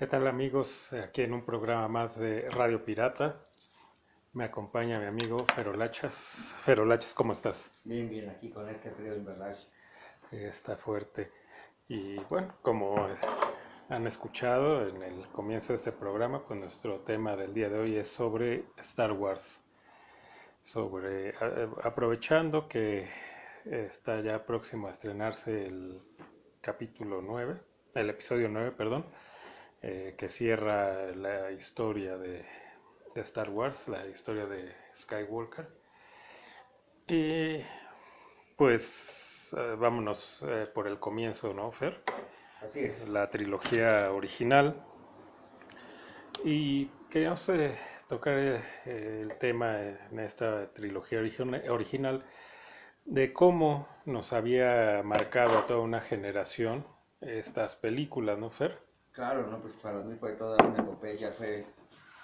¿Qué tal amigos? Aquí en un programa más de Radio Pirata. Me acompaña mi amigo Ferolachas. Ferolachas, ¿cómo estás? Bien, bien, aquí con este frío invernal. Está fuerte. Y bueno, como han escuchado en el comienzo de este programa, pues nuestro tema del día de hoy es sobre Star Wars. Sobre aprovechando que está ya próximo a estrenarse el capítulo 9, el episodio 9, perdón eh, que cierra la historia de, Star Wars, la historia de Skywalker. Y pues eh, vámonos eh, por el comienzo, ¿no, Fer? Así es. La trilogía original. Y queríamos tocar el tema en esta trilogía original de cómo nos había marcado a toda una generación estas películas, ¿no, Fer? Claro, no, pues para mí fue toda una epopeya, fue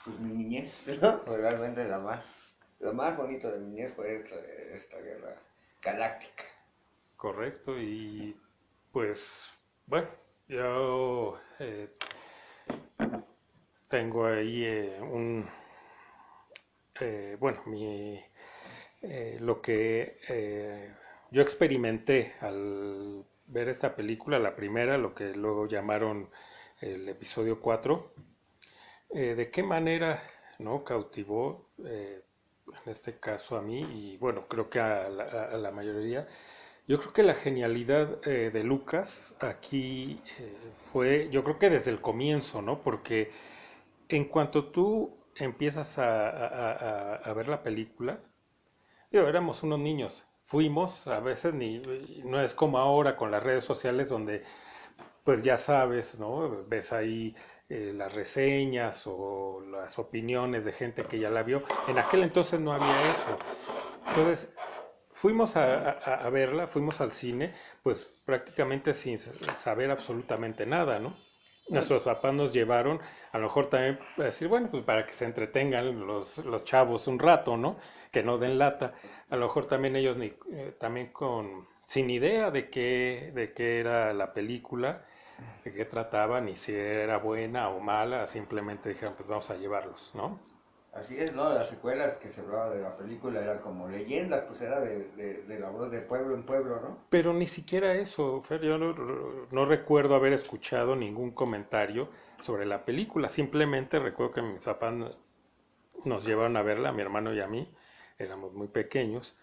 pues mi niñez, ¿no? Realmente la más, lo más bonito de mi niñez fue esta, guerra galáctica. Correcto, y pues, bueno, yo eh, tengo ahí eh, un, eh, bueno, mi, lo que yo experimenté al ver esta película, la primera, lo que luego llamaron el episodio 4, eh, de qué manera no cautivó, eh, en este caso a mí, y bueno, creo que a la, mayoría, yo creo que la genialidad eh, de Lucas aquí fue, yo creo que desde el comienzo, ¿no? Porque en cuanto tú empiezas a, a ver la película, yo, éramos unos niños, fuimos, a veces ni, no es como ahora con las redes sociales donde pues ya sabes, ¿no? Ves ahí eh, las reseñas o las opiniones de gente que ya la vio. En aquel entonces no había eso. Entonces, fuimos a, verla, fuimos al cine, pues prácticamente sin saber absolutamente nada, ¿no? Nuestros papás nos llevaron, a lo mejor también para decir, bueno, pues para que se entretengan los, los chavos un rato, ¿no? Que no den lata. A lo mejor también ellos ni, eh, también con sin idea de qué, de qué era la película de qué trataba, ni si era buena o mala, simplemente dijeron, pues vamos a llevarlos, ¿no? Así es, ¿no? Las secuelas que se hablaba de la película eran como leyendas, pues era de, de, la voz de pueblo en pueblo, ¿no? Pero ni siquiera eso, Fer, yo no, recuerdo haber escuchado ningún comentario sobre la película, simplemente recuerdo que mis papás nos llevaron a verla, a mi hermano y a mí, éramos muy pequeños,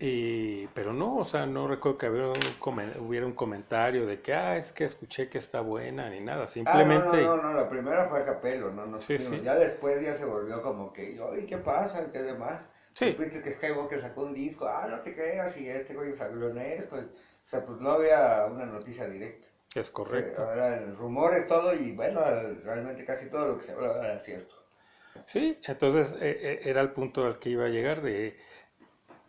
y, pero no, o sea, no recuerdo que hubiera un, hubiera un comentario de que, ah, es que escuché que está buena, ni nada, simplemente... Ah, no, no, no, la primera fue a capelo, no, no, sí, sí. ya después ya se volvió como que, oye, ¿qué pasa? ¿Qué demás? Sí. Viste que Skywalker sacó un disco, ah, no te creas, y este güey salió en esto, o sea, pues no había una noticia directa. Es correcto. O sea, eran rumores, todo, y bueno, realmente casi todo lo que se hablaba era cierto. Sí, entonces eh, eh, era el punto al que iba a llegar de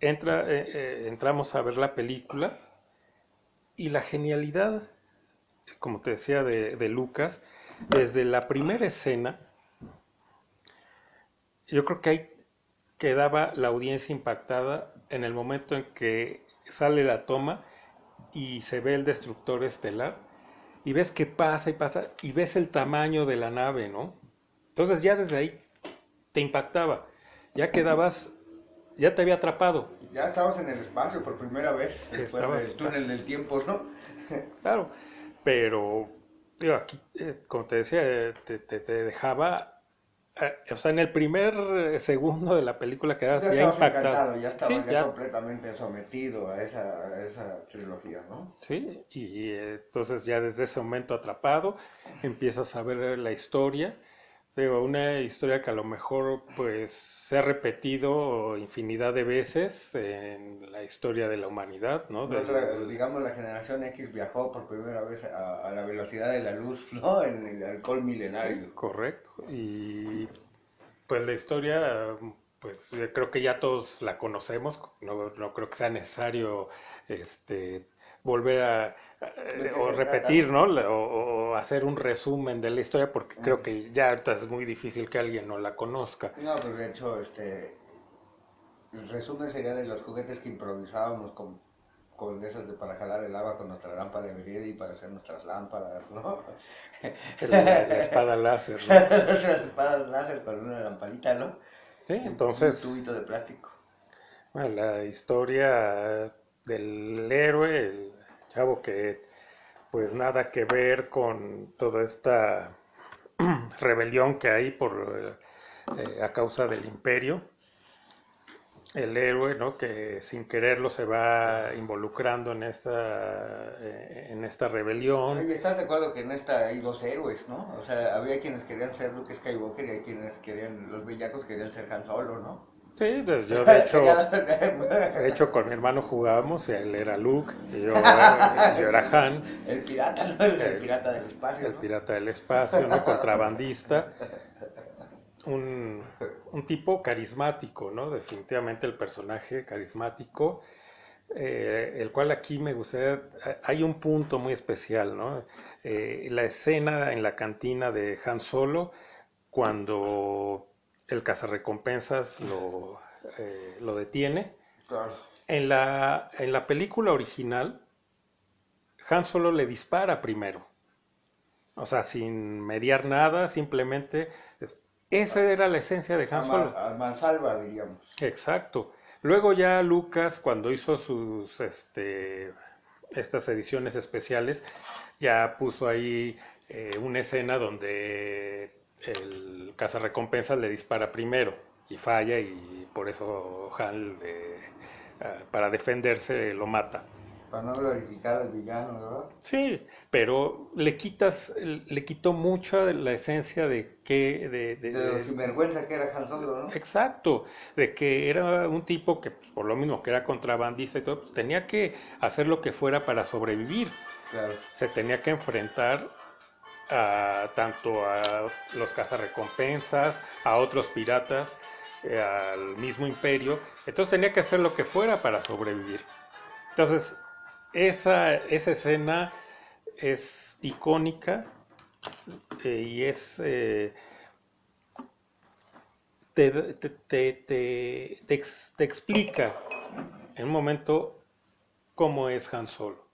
eh, eh, entramos a ver la película y la genialidad, como te decía, de, Lucas, desde la primera escena, yo creo que ahí quedaba la audiencia impactada en el momento en que sale la toma y se ve el destructor estelar y ves que pasa y pasa y ves el tamaño de la nave, ¿no? Entonces ya desde ahí te impactaba, ya quedabas ya te había atrapado. Ya estabas en el espacio por primera vez, después del túnel del tiempo, ¿no? claro, pero, digo, aquí, eh, como te decía, eh, te, te, dejaba, eh, o sea, en el primer segundo de la película quedabas ya, ya impactado. Ya estabas ya, completamente sometido a esa, a esa trilogía, ¿no? Sí, y entonces ya desde ese momento atrapado, empiezas a ver la historia una historia que a lo mejor pues se ha repetido infinidad de veces en la historia de la humanidad, ¿no? digamos, la generación X viajó por primera vez a, la velocidad de la luz, ¿no? En el alcohol milenario. Correcto. Y pues la historia, pues creo que ya todos la conocemos, no, no creo que sea necesario este, volver a o repetir, ¿no? O, hacer un resumen de la historia, porque creo que ya ahorita es muy difícil que alguien no la conozca. No, pues de hecho, este, el resumen sería de los juguetes que improvisábamos con con esas de para jalar el agua con nuestra lámpara de y para hacer nuestras lámparas, ¿no? La, espada láser. ¿no? Las espadas láser con una lamparita, ¿no? Sí, entonces... Un tubito de plástico. Bueno, la historia del héroe, el chavo que pues nada que ver con toda esta rebelión que hay por eh, a causa del imperio el héroe, ¿no? Que sin quererlo se va involucrando en esta, eh, en esta rebelión. Y estás de acuerdo que en esta hay dos héroes, ¿no? O sea, había quienes querían ser Luke Skywalker y hay quienes querían, los bellacos querían ser Han Solo, ¿no? Sí, yo de hecho, de hecho con mi hermano jugábamos él era Luke y yo, era Han. El pirata, ¿no? El, pirata del espacio. El pirata del espacio, ¿no? Contrabandista un, tipo carismático, ¿no? Definitivamente el personaje carismático, eh, el cual aquí me gustaría, hay un punto muy especial, ¿no? Eh, la escena en la cantina de Han Solo, cuando el cazarrecompensas lo, eh, lo detiene. En, la, en la película original, Han Solo le dispara primero. O sea, sin mediar nada, simplemente esa era la esencia de Han Solo. A mansalva, diríamos. Exacto. Luego ya Lucas, cuando hizo sus, este, estas ediciones especiales, ya puso ahí eh, una escena donde el cazarrecompensas le dispara primero y falla y por eso Han, ah, para defenderse, lo mata. Para no glorificar al villano, ¿verdad? Sí, pero le quitas, le quitó mucha de la esencia de que... De, de, de, sinvergüenza que era Han Solo, ¿no? Exacto, de que era un tipo que, pues, por lo mismo que era contrabandista y todo, pues tenía que hacer lo que fuera para sobrevivir. Claro. Se tenía que enfrentar a, tanto a los cazarrecompensas, a otros piratas, eh, al mismo imperio. Entonces tenía que hacer lo que fuera para sobrevivir. Entonces, esa, esa escena es icónica eh, y es... Eh, te, te, te, te, explica en un momento cómo es Han Solo.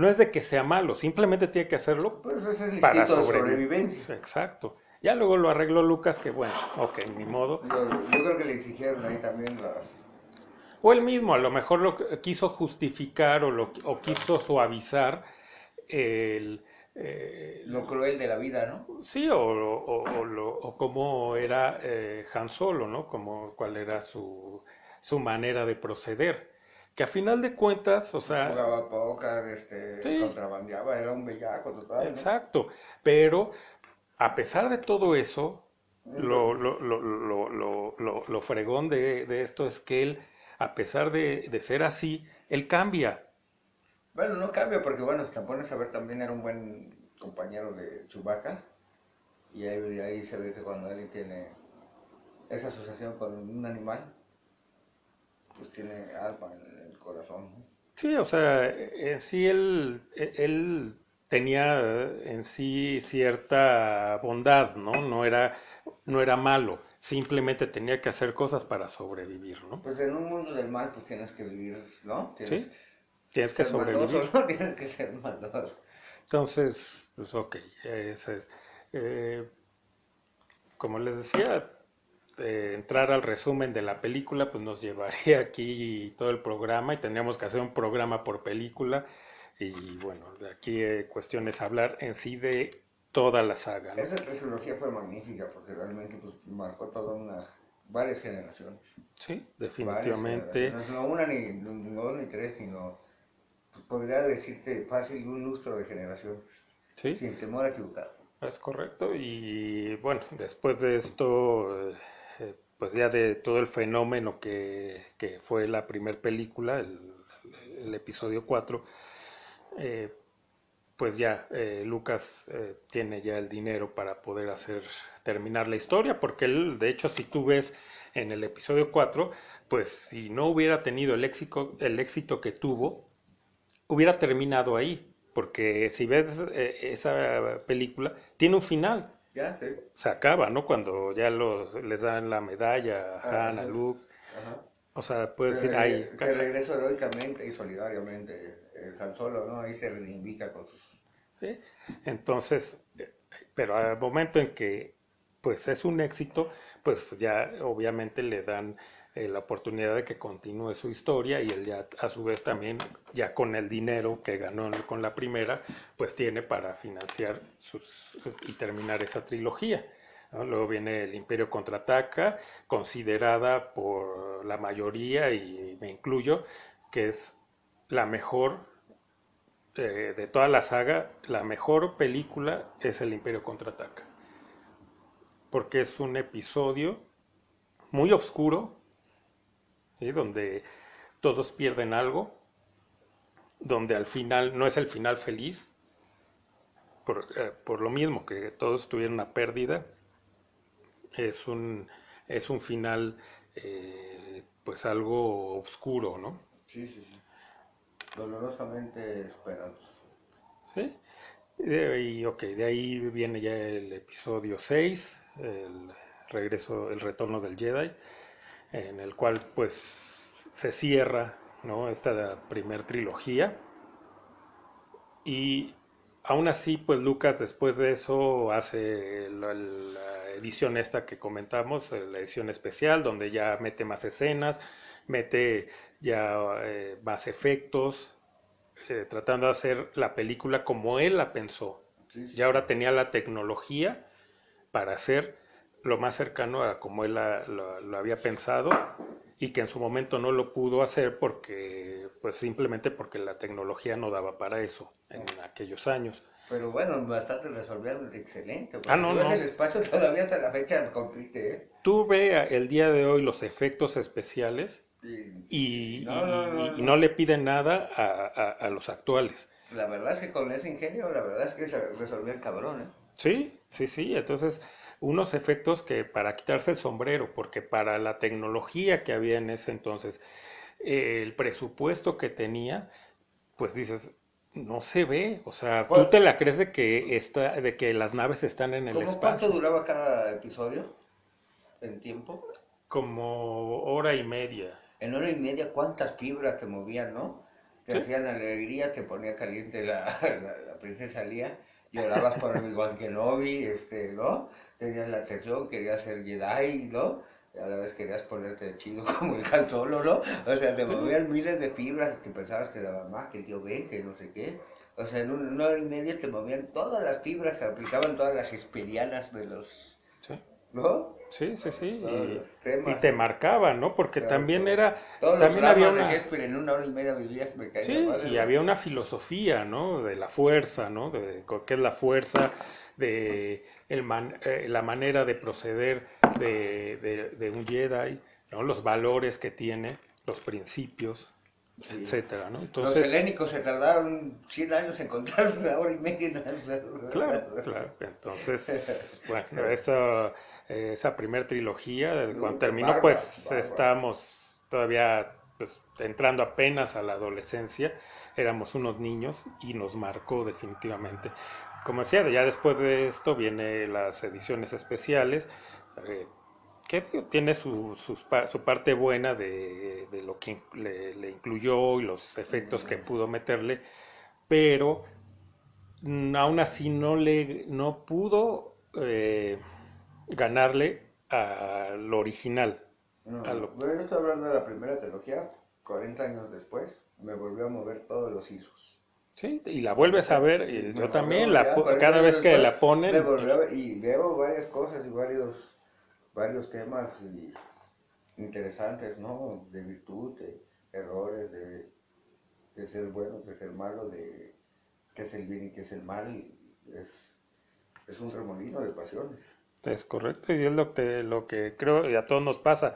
No es de que sea malo, simplemente tiene que hacerlo pues es para sobrevivencia. Exacto. Ya luego lo arregló Lucas, que bueno, ok, ni modo. Yo, yo creo que le exigieron ahí también las o él mismo a lo mejor lo quiso justificar o, lo, o quiso suavizar el, eh, lo cruel de la vida, ¿no? Sí, o, o, o cómo era eh, Han Solo, ¿no? Como, cuál era su, su manera de proceder. Que a final de cuentas, o sea... Jugaba póker, este, contrabandeaba, era un bellaco total. Exacto, pero a pesar de todo eso, lo, lo, lo, lo, lo fregón de, de, esto es que él a pesar de, ser así, él cambia. Bueno, no cambia porque, bueno, si te pones a ver, también era un buen compañero de Chubaca. Y ahí, ahí se ve que cuando alguien tiene esa asociación con un animal, pues tiene alma en corazón. Sí, o sea, en sí él, él tenía en sí cierta bondad, ¿no? No era, no era malo simplemente tenía que hacer cosas para sobrevivir, ¿no? Pues en un mundo del mal, pues tienes que vivir, ¿no? Tienes, sí, tienes que sobrevivir. ¿no? Tienes que ser maldoso. Entonces, pues ok, ese es. Eh, como les decía, eh, entrar al resumen de la película, pues nos llevaría aquí todo el programa y tendríamos que hacer un programa por película. Y bueno, aquí eh, cuestión es hablar en sí de toda la saga. Esa tecnología fue magnífica porque realmente pues, marcó toda una varias generaciones. Sí, definitivamente. No una ni, dos ni tres, sino pues, podría decirte fácil un lustro de generaciones. Sí. Sin temor a equivocar. Es correcto. Y bueno, después de esto, eh, pues ya de todo el fenómeno que, que fue la primera película, el, episodio 4, eh, pues ya eh, Lucas eh, tiene ya el dinero para poder hacer terminar la historia, porque él, de hecho, si tú ves en el episodio 4, pues si no hubiera tenido el éxito, el éxito que tuvo, hubiera terminado ahí, porque si ves esa película, tiene un final. Ya, Se acaba, ¿no? Cuando ya los, les dan la medalla a Han, a Luke. O sea, puede decir ahí. Que regreso heroicamente y solidariamente. El Han Solo, ¿no? Ahí se reivindica con sus. ¿Sí? Entonces, pero al momento en que pues es un éxito, pues ya obviamente le dan eh, la oportunidad de que continúe su historia y él ya a su vez también, ya con el dinero que ganó con la primera, pues tiene para financiar sus, y terminar esa trilogía. Luego viene el Imperio contraataca, considerada por la mayoría, y me incluyo, que es la mejor eh, de toda la saga, la mejor película es el Imperio contraataca. Porque es un episodio muy oscuro, donde todos pierden algo, donde al final no es el final feliz, por, eh, por lo mismo que todos tuvieron una pérdida, es un, es un final eh, pues algo oscuro, ¿no? Sí, sí, sí. Dolorosamente esperanza. Sí. Y ok, de ahí viene ya el episodio 6, el regreso, el retorno del Jedi, en el cual pues se cierra ¿no? esta primer trilogía. Y aún así, pues Lucas después de eso hace la, edición esta que comentamos, eh, la edición especial, donde ya mete más escenas, mete ya eh, más efectos, eh, tratando de hacer la película como él la pensó. Y ahora tenía la tecnología para hacer lo más cercano a como él lo había pensado y que en su momento no lo pudo hacer porque, pues simplemente porque la tecnología no daba para eso en aquellos años. Pero bueno, bastante resolvieron excelente. Ah, no, no. el espacio todavía hasta la fecha compite. ¿eh? Tú ve el día de hoy los efectos especiales y, no, le piden nada a, los actuales. La verdad es que con ese ingenio, la verdad es que se resolvió el cabrón, ¿eh? Sí, sí, sí. Entonces, unos efectos que para quitarse el sombrero, porque para la tecnología que había en ese entonces, eh, el presupuesto que tenía, pues dices, no se ve, o sea, ¿tú te la crees de que está, de que las naves están en el espacio? ¿Cuánto duraba cada episodio en tiempo? Como hora y media. En hora y media, ¿cuántas fibras te movían, no? Te hacían alegría, te ponía caliente la, la, princesa Lía, llorabas por el Wan Kenobi, este, ¿no? tenías la atención, querías ser Jedi, ¿no? Y a la vez querías ponerte chido como el Han Solo, ¿no? O sea, te movían miles de fibras que pensabas que daba más, que el tío Ben, que no sé qué. O sea, en una hora y media te movían todas las fibras, se aplicaban todas las esperianas de los... Sí. ¿No? Sí, sí, sí. Y, y, te marcaban, ¿no? Porque también era... también había una... en una hora y media vivías, me Sí, y había una filosofía, ¿no? De la fuerza, ¿no? De qué es la fuerza, de el eh, la manera de proceder de, un Jedi, ¿no? los valores que tiene, los principios, etcétera, ¿no? Entonces, los helénicos se tardaron 100 años en encontrar una hora y media. Claro, claro. Entonces, bueno, esa, esa primera trilogía, cuando terminó, pues estamos todavía pues, entrando apenas a la adolescencia, éramos unos niños y nos marcó definitivamente. Como decía, ya después de esto vienen las ediciones especiales, eh, que tiene su, su, parte buena de, lo que le, incluyó y los efectos que pudo meterle, pero mm, aún así no, le, no pudo eh, ganarle a lo original. No, Yo estoy hablando de la primera trilogía, 40 años después, me volvió a mover todos los hilos. Sí, y la vuelves a ver, y yo también, la, cada vez que la ponen. y veo varias cosas y varios, varios temas interesantes, ¿no? De virtud, de errores, de, de ser bueno, de ser malo, de qué es el bien y qué es el mal. Es, es un remolino de pasiones. Es correcto, y es lo que, lo que creo y a todos nos pasa.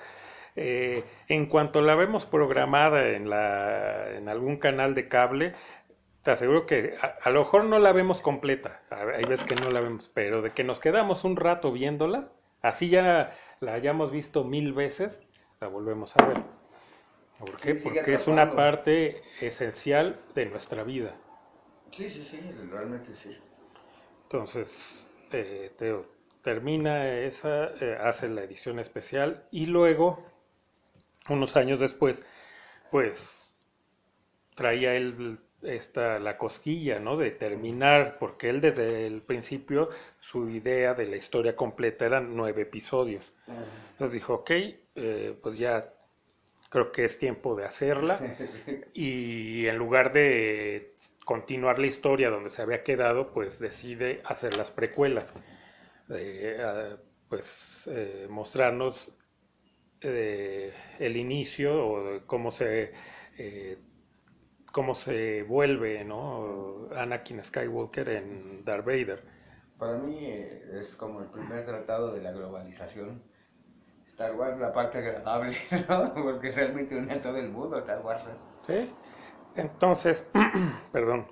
Eh, en cuanto la vemos programada en, la, en algún canal de cable, te aseguro que a, lo mejor no la vemos completa, hay veces que no la vemos, pero de que nos quedamos un rato viéndola, así ya la hayamos visto mil veces, la volvemos a ver. ¿Por qué? Porque es una parte esencial de nuestra vida. Sí, sí, sí, realmente sí. Entonces, eh, termina esa, eh, hace la edición especial y luego unos años después, pues traía él esta, la cosquilla, ¿no? De terminar, porque él desde el principio su idea de la historia completa eran nueve episodios. Entonces dijo, ok, eh, pues ya creo que es tiempo de hacerla. y en lugar de continuar la historia donde se había quedado, pues decide hacer las precuelas. Eh, pues eh, mostrarnos el inicio o cómo se cómo se vuelve, ¿no? Anakin Skywalker en Darth Vader. Para mí eh, es como el primer tratado de la globalización. Star Wars la parte agradable, ¿no? Porque realmente une a todo el mundo Star Wars. Sí. Entonces, perdón,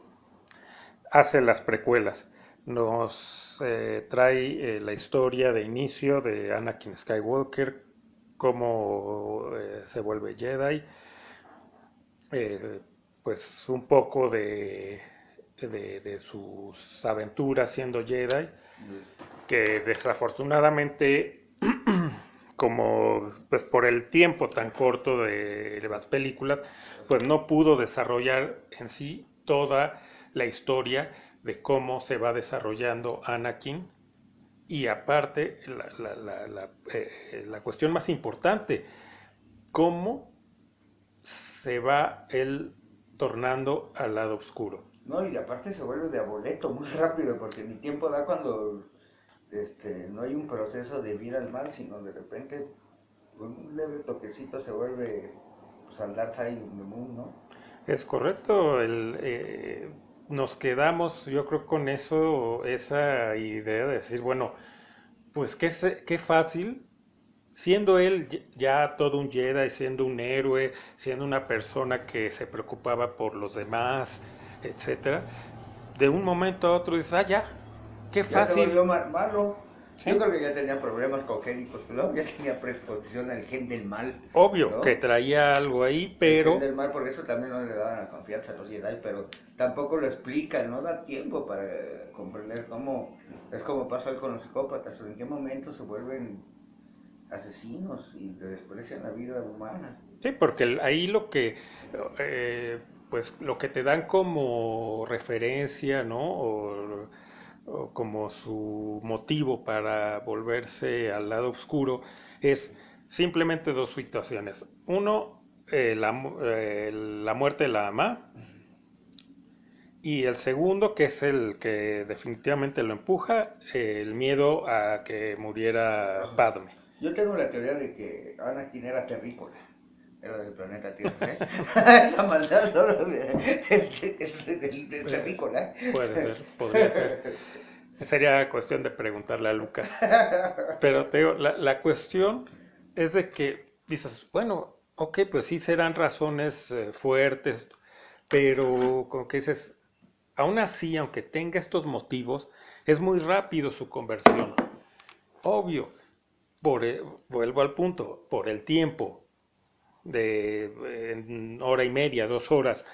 hace las precuelas. Nos eh, trae eh, la historia de inicio de Anakin Skywalker, cómo se vuelve Jedi, pues un poco de, de, sus aventuras siendo Jedi, que desafortunadamente, como pues por el tiempo tan corto de, las películas, pues no pudo desarrollar en sí toda la historia de cómo se va desarrollando Anakin y aparte la, la, la, eh, la cuestión más importante, cómo se va el tornando al lado oscuro. No, y aparte se vuelve de aboleto muy rápido, porque mi tiempo da cuando este, no hay un proceso de vir al mal, sino de repente con un leve toquecito se vuelve pues, al Dark Side Moon, ¿no? Es correcto, el, eh, nos quedamos, yo creo, con eso, esa idea de decir, bueno, pues qué, qué fácil siendo él ya todo un Jedi, siendo un héroe, siendo una persona que se preocupaba por los demás, etcétera, de un momento a otro dices, ah, ya, qué fácil. Ya se malo. Yo creo que ya tenía problemas congénicos, ¿no? Ya tenía predisposición al gen del mal. Obvio, que traía algo ahí, pero... El gen del mal, por eso también no le daban la confianza a los Jedi, pero tampoco lo explica, no da tiempo para comprender cómo... Es como pasa con los psicópatas, en qué momento se vuelven asesinos y desprecian la vida humana. Sí, porque ahí lo que, eh, pues lo que te dan como referencia, ¿no? O, como su motivo para volverse al lado oscuro es simplemente dos situaciones. Uno, eh, la, eh, la muerte de la ama. Y el segundo, que es el que definitivamente lo empuja, el miedo a que muriera Padme. Yo tengo la teoría de que Anakin era terrícola. Era del planeta Tierra. ¿eh? Esa maldad no es, es del, terrícola. Puede ser, podría ser. Sería cuestión de preguntarle a Lucas. Pero te digo, la, la cuestión es de que dices, bueno, ok, pues sí serán razones eh, fuertes, pero como que dices, aún así, aunque tenga estos motivos, es muy rápido su conversión. Obvio, por, e, vuelvo al punto, por el tiempo de hora y media, dos horas,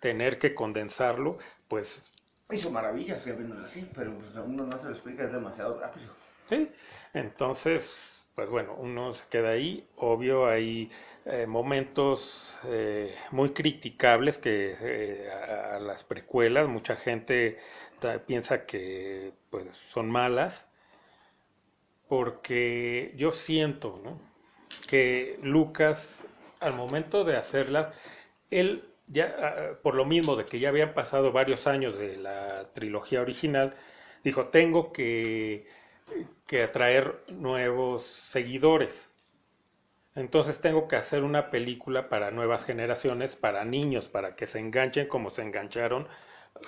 tener que condensarlo, pues... Hizo maravillas, viéndolo así, pero pues uno no se lo explica, es demasiado rápido. Sí, entonces, pues bueno, uno se queda ahí, obvio hay eh, momentos eh, muy criticables que eh, a, a, las precuelas, mucha gente piensa que pues son malas, porque yo siento que Lucas, al momento de hacerlas, él ya, ah, por lo mismo de que ya habían pasado varios años de la trilogía original, dijo, tengo que, que atraer nuevos seguidores. Entonces tengo que hacer una película para nuevas generaciones, para niños, para que se enganchen como se engancharon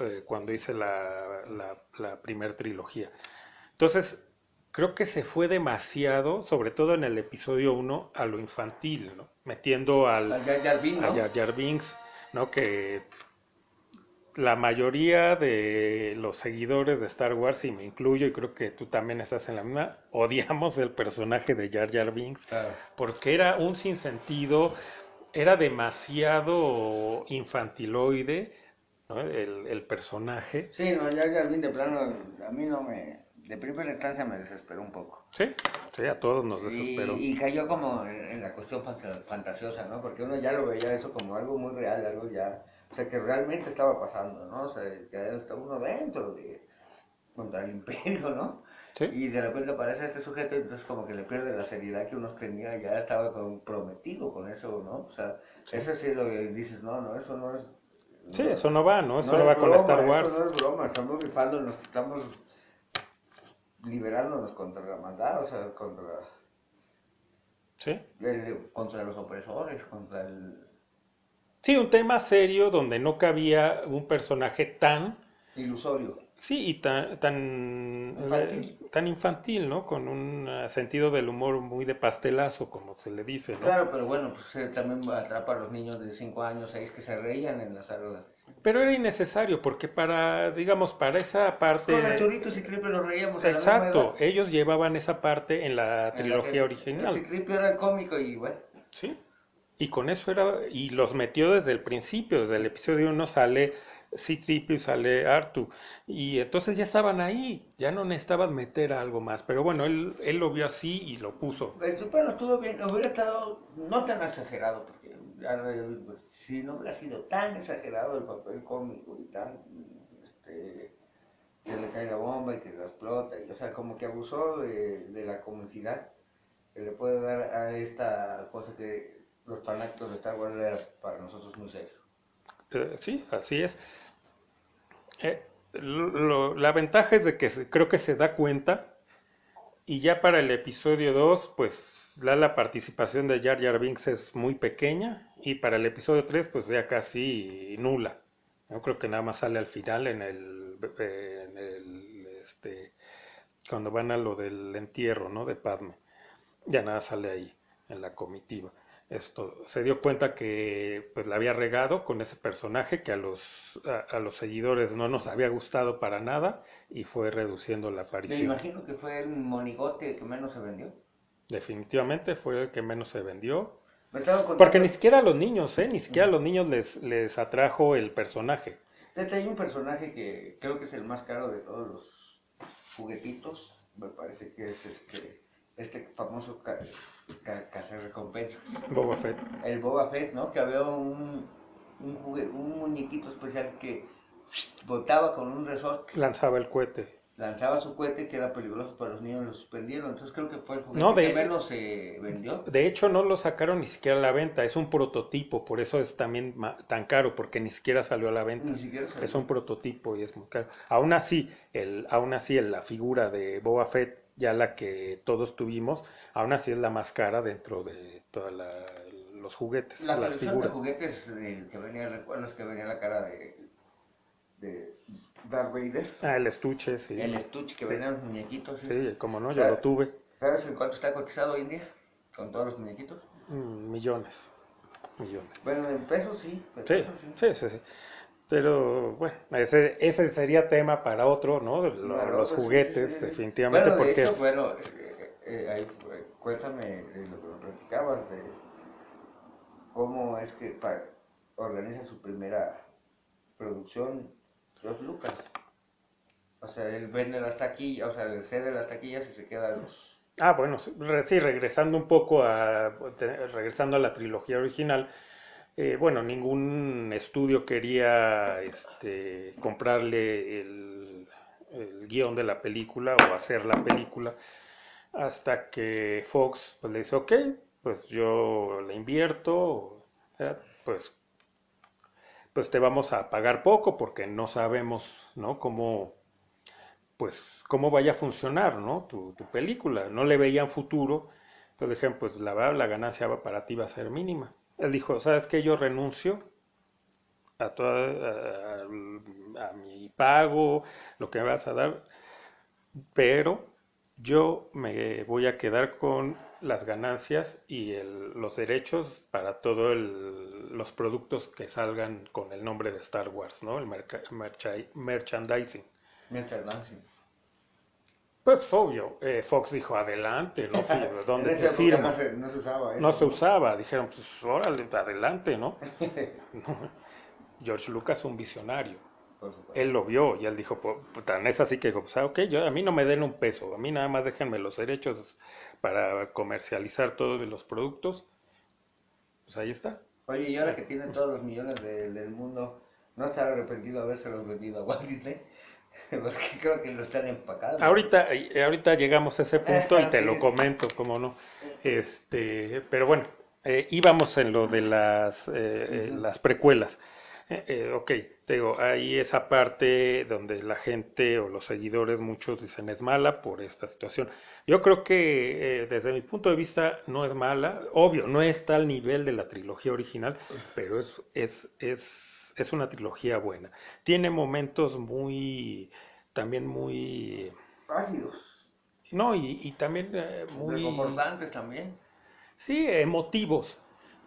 eh, cuando hice la, la, la primera trilogía. Entonces, creo que se fue demasiado, sobre todo en el episodio 1, a lo infantil, ¿no? Metiendo al, a Jar Jar, Binks, ¿no? Jar Jar Binks, ¿no? Que la mayoría de los seguidores de Star Wars, y me incluyo, y creo que tú también estás en la misma, odiamos el personaje de Jar Jar Binks, porque era un sinsentido, era demasiado infantiloide, ¿no? el, el, personaje. Sí, no, Jar Jar Binks de plano, a mí no me de primera instancia me desesperó un poco. Sí, sí, a todos nos desesperó. Y, cayó como en, la cuestión fantasiosa, ¿no? Porque uno ya lo veía eso como algo muy real, algo ya, o sea, que realmente estaba pasando, ¿no? O sea, que está uno dentro de, contra el imperio, ¿no? ¿Sí? Y de repente aparece este sujeto y entonces como que le pierde la seriedad que uno tenía, ya estaba comprometido con eso, ¿no? O sea, eso sí lo que dices, no, no, eso no es... Sí, eso no va, ¿no? Eso no, va con Star Wars. Eso no es broma, estamos rifando, nos estamos liberándonos contra la maldad, o sea, contra, ¿Sí? contra los opresores, contra el... Sí, un tema serio donde no cabía un personaje tan... Ilusorio. Sí, y tan, tan, infantil. tan infantil, ¿no? Con un eh, sentido del humor muy de pastelazo, como se le dice, ¿no? Claro, pero bueno, pues eh, también atrapa a los niños de 5 años, 6 que se reían en la sala. Pero era innecesario, porque para, digamos, para esa parte... Con Arturito y Citripio nos reíamos Exacto, ellos llevaban esa parte en la trilogía original. Citripio era el cómico y bueno... Sí, y con eso era... Y los metió desde el principio, desde el episodio 1 sale C-Tripio sale Artu. Y entonces ya estaban ahí, ya no necesitaban meter algo más. Pero bueno, él, él lo vio así y lo puso. Pero estuvo bien, hubiera estado no tan exagerado, porque si no hubiera sido tan exagerado el papel cómico y tan. Este, que le cae la bomba y que lo explota, y, o sea, como que abusó de, de la comicidad que le puede dar a esta cosa que los fanáticos de Star Wars era para nosotros muy serio. Eh, sí, así es. Eh, la ventaja es de que creo que se da cuenta y ya para el episodio 2, pues la, la participación de Jar Jar Binks es muy pequeña y para el episodio 3, pues ya casi nula. Yo creo que nada más sale al final en el, en el este, cuando van a lo del entierro, ¿no? De Padme. Ya nada sale ahí en la comitiva esto se dio cuenta que pues la había regado con ese personaje que a los a, los seguidores no nos había gustado para nada y fue reduciendo la aparición. Me imagino que fue el monigote que menos se vendió. Definitivamente fue el que menos se vendió. Porque ni siquiera a los niños, ¿eh? Ni siquiera a los niños les, les atrajo el personaje. Hay un personaje que creo que es el más caro de todos los juguetitos. Me parece que es este este famoso ca recompensas. Boba Fett. El Boba Fett, ¿no? Que había un, un, un muñequito especial que botaba con un resorte. Lanzaba el cohete. Lanzaba su cohete que era peligroso para los niños, lo suspendieron. Entonces creo que fue el juguete que menos se vendió. De hecho, no lo sacaron ni siquiera a la venta. Es un prototipo, por eso es también tan caro, porque ni siquiera salió a la venta. Ni siquiera salió. Es un prototipo y es muy caro. Aún así, el, aún así la figura de Boba Fett ya la que todos tuvimos, aún así es la más cara dentro de todos los juguetes, la las figuras. de juguetes eh, que venía, ¿recuerdas que venía la cara de, de Darth Vader? Ah, el estuche, sí. El estuche que venían los muñequitos. Sí, como no, yo lo tuve. ¿Sabes en cuánto está cotizado hoy en día con todos los muñequitos? Mm, millones, millones. Bueno, en pesos sí. sí, sí, sí, sí. Pero bueno, ese, ese sería tema para otro, ¿no? los juguetes, definitivamente. Bueno, de porque hecho, bueno, eh, eh, ahí, cuéntame de lo que nos platicabas, de cómo es que organiza su primera producción los Lucas. O sea, él vende las taquillas, o sea, él cede las taquillas y se queda los... Ah, bueno, sí, regresando un poco a, regresando a la trilogía original, eh, bueno, ningún estudio quería este, comprarle el, guion de la película o hacer la película hasta que Fox pues, le dice, ok, pues yo le invierto, pues, pues te vamos a pagar poco porque no sabemos, ¿no? Cómo, pues, cómo vaya a funcionar, ¿no? Tu, tu película. No le veían futuro. Entonces dijeron, pues la, la ganancia para ti va a ser mínima. Él dijo, ¿sabes qué? Yo renuncio a, toda, a, mi pago, lo que me vas a dar, pero yo me voy a quedar con las ganancias y los derechos para todos los productos que salgan con el nombre de Star Wars, ¿no? El merchandising. Merchandising. Pues obvio, eh, Fox dijo adelante, ¿no? ¿Dónde se firma? No se, no se, usaba eso. No se usaba, dijeron, pues órale, adelante, ¿no? George Lucas un visionario. Él lo vio y él dijo, pues, tan es así que dijo, pues, ah, ok, yo, a mí no me den un peso, a mí nada más déjenme los derechos para comercializar todos los productos. Pues ahí está. Oye, y ahora que tiene todos los millones del mundo, ¿no estará arrepentido haberse los vendido a Walt Disney? Porque creo que lo están empacando. Ahorita, eh, ahorita llegamos a ese punto y te lo comento, como no. Este, pero bueno, eh, íbamos en lo de las, eh, las precuelas. ok, te digo, hay esa parte donde la gente o los seguidores, muchos dicen es mala por esta situación. Yo creo que desde mi punto de vista no es mala, obvio, no está al nivel de la trilogía original, pero es, es, es es una trilogía buena. Tiene momentos muy, también muy... Ácidos. No, y, también eh, muy... Importantes también. Sí, emotivos.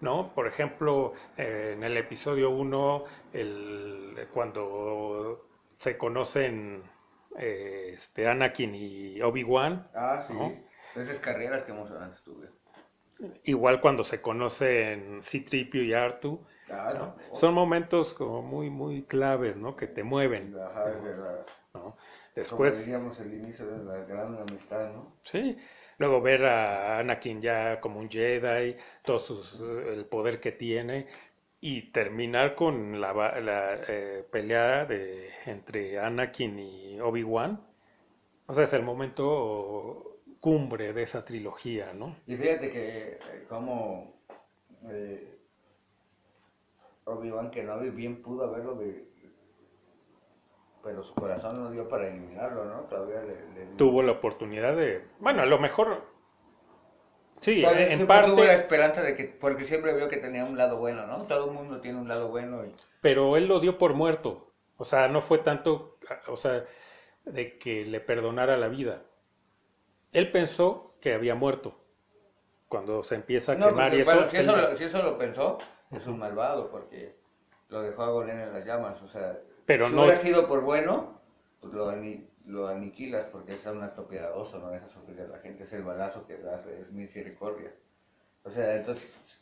¿no? Por ejemplo, eh, en el episodio 1, el, cuando se conocen eh, este, Anakin y Obi-Wan. Ah, sí. Esas carreras que hemos tuve. Igual cuando se conocen C-Tripio y Artu. Son momentos como muy, muy claves, ¿no? Que te mueven. Ajá, es verdad. ¿no? Después... Como diríamos el inicio de la gran amistad, ¿no? Sí. Luego ver a Anakin ya como un Jedi, todo sus, el poder que tiene y terminar con la, la eh, pelea de, entre Anakin y Obi-Wan. O sea, es el momento cumbre de esa trilogía, ¿no? Y fíjate que eh, como eh, Obi-Wan Kenobi bien pudo haberlo de... Pero su corazón no dio para eliminarlo, ¿no? Todavía le, Tuvo la oportunidad de... Bueno, a lo mejor... Sí, en parte... tuvo la esperanza de que... Porque siempre vio que tenía un lado bueno, ¿no? Todo el mundo tiene un lado bueno. Y... Pero él lo dio por muerto. O sea, no fue tanto... O sea, de que le perdonara la vida. Él pensó que había muerto cuando se empieza a no, quemar pues, y eso, si, eso, si eso lo pensó, es un malvado porque lo dejó a en las llamas. O sea, Pero si no hubiera sido por bueno, pues lo, lo aniquilas porque es un acto piadoso, no dejas sufrir a la gente, es el balazo que das, es misericordia. O sea, entonces,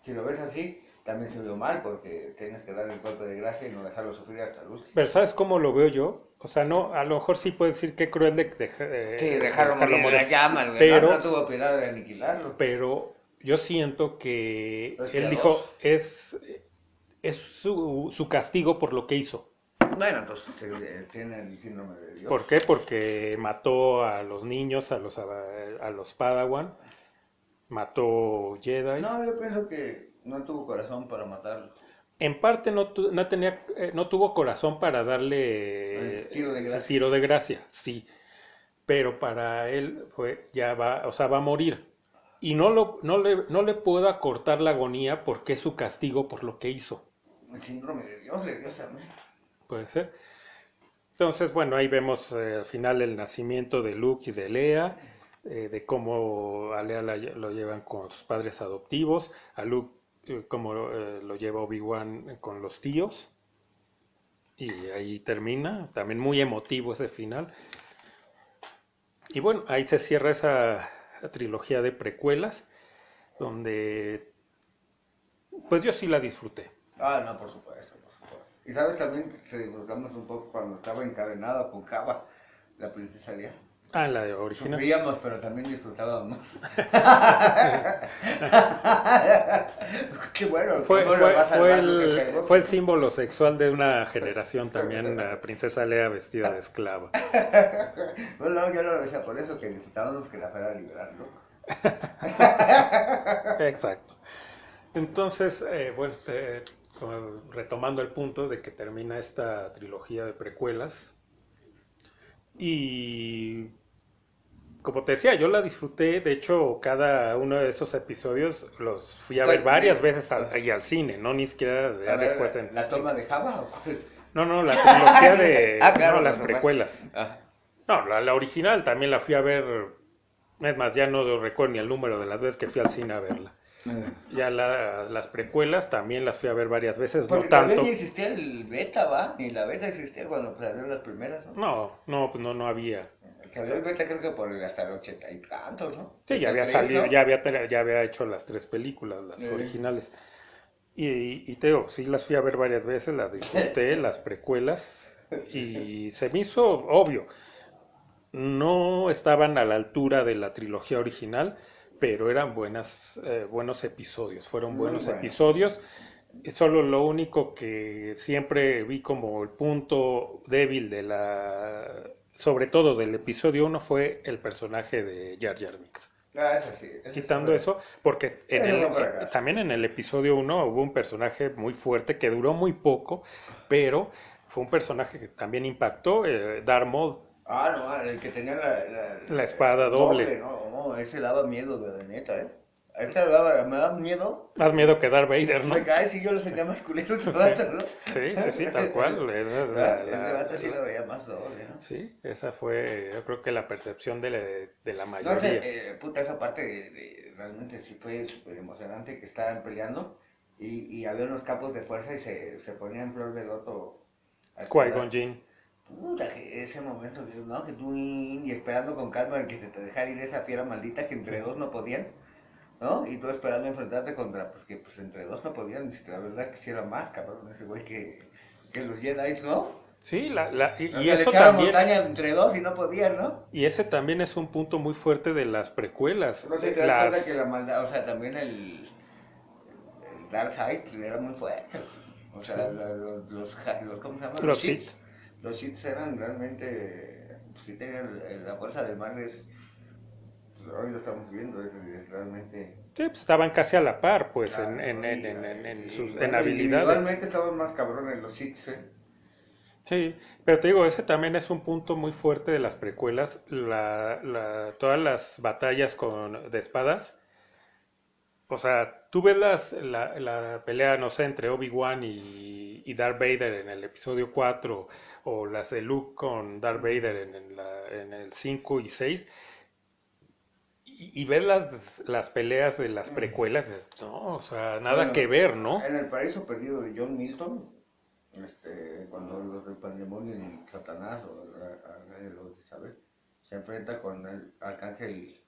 si lo ves así, también se vio mal porque tienes que dar el golpe de gracia y no dejarlo sufrir hasta el último. Pero ¿sabes cómo lo veo yo? O sea, no, a lo mejor sí puedes decir que cruel de, de, sí, dejarlo, morir en las llamas, pero, no, tuvo piedad de aniquilarlo. Pero yo siento que él dijo, es, es su, su, castigo por lo que hizo. Bueno, entonces eh, tiene el síndrome de Dios. ¿Por qué? Porque mató a los niños, a los, a, los Padawan, mató Jedi. No, yo pienso que no tuvo corazón para matarlo. En parte no, no, tenía, eh, no tuvo corazón para darle tiro de gracia. Tiro de gracia, sí. Pero para él fue, ya va, o sea, va a morir y no, lo, no, le, no le puedo acortar la agonía porque es su castigo por lo que hizo. El síndrome de Dios le dio también. Puede ser. Entonces, bueno, ahí vemos eh, al final el nacimiento de Luke y de Lea, eh, de cómo a Lea lo llevan con sus padres adoptivos, a Luke eh, cómo lo lleva Obi-Wan con los tíos, y ahí termina, también muy emotivo ese final. Y bueno, ahí se cierra esa trilogía de precuelas, donde pues yo sí la disfruté. Ah, no, por supuesto, Y sabes también que disfrutamos un poco cuando estaba encadenado con Java, la princesa Lea. Ah, la original. Sufríamos, pero también disfrutábamos. Qué bueno. Fue, fue, el, fue, el, símbolo sexual de una generación también, la princesa Lea vestida de esclava. no, yo no lo decía por eso, que necesitábamos que la fuera a liberar, ¿no? Exacto. Entonces, eh, bueno, retomando el punto de que termina esta trilogía de precuelas. Y como te decía, yo la disfruté, de hecho, cada uno de esos episodios los fui a ver varias veces ahí al cine, no ni siquiera después en... ¿La toma de Java No, no, la trilogía de... ah, las precuelas. No, la, original también la fui a ver, es más, ya no recuerdo ni el número de las veces que fui al cine a verla. Mm. Ya las precuelas también las fui a ver varias veces, Porque no tanto. ni existía el beta, ¿va? Ni la beta existía cuando salieron las primeras, ¿no? No, no, pues no, no había. El beta creo que por hasta el ochenta y tantos, ¿no? Sí, ya había salido, ya había, ya había hecho las tres películas, las originales. Y, y te digo, sí las fui a ver varias veces, las disfruté, las precuelas, y se me hizo obvio. No estaban a la altura de la trilogía original, pero eran buenas, eh, buenos episodios, fueron buenos episodios. Solo lo único que siempre vi como el punto débil de la, sobre todo del episodio 1 fue el personaje de Jar Jar Binks. Ah, sí, Quitando eso, porque también en el episodio 1 hubo un personaje muy fuerte que duró muy poco, pero fue un personaje que también impactó, eh, Darth Maul. Ah, no, el que tenía la, la, espada doble. no, no, ese daba miedo de neta, ¿eh? Esta daba, me da miedo. Más miedo que Darth Vader, ¿no? Me cae si yo lo sentía más culero que ¿no? Sí, sí, sí, tal cual. La, sí lo veía más doble, ¿no? Sí, esa fue, yo creo que la percepción de la, de la mayoría. No sé, eh, puta, esa parte de, realmente sí fue súper emocionante que estaban peleando y, y había unos capos de fuerza y se, se ponían flor de loto. Qui-Gon Jinn. Puta, que ese momento, ¿no? Que tú y esperando con calma que te, te dejara ir esa fiera maldita que entre dos no podían. ¿No? Y tú esperando enfrentarte contra, pues que pues entre dos no podían, ni la verdad quisiera más, cabrón, ese güey que, que los Jedi, ¿no? Sí, la, la, y, y eso también... montaña entre dos y no podían, ¿no? Y ese también es un punto muy fuerte de las precuelas. No sé, te das cuenta que la maldad, o sea, también el, el Dark Side era muy fuerte. O sea, los, los, los, ¿cómo se llama? Los, Sith. Los Sith eran realmente, pues sí tenían la fuerza de mal es hoy lo estamos viendo, es, realmente... Sí, pues estaban casi a la par, pues, en, en, en, en, sus en habilidades. Realmente estaban más cabrones los Sith, ¿eh? Sí, pero te digo, ese también es un punto muy fuerte de las precuelas, la, la, todas las batallas con, de espadas. O sea, tú ves las, la, la pelea, no sé, entre Obi-Wan y, y, Darth Vader en el episodio 4, o las de Luke con Darth Vader en, la, en el 5 y 6, y, ver las, las peleas de las precuelas, no, o sea, nada que ver, ¿no? En el paraíso perdido de John Milton, este, cuando los del pandemonio y Satanás o Isabel se enfrenta con el arcángel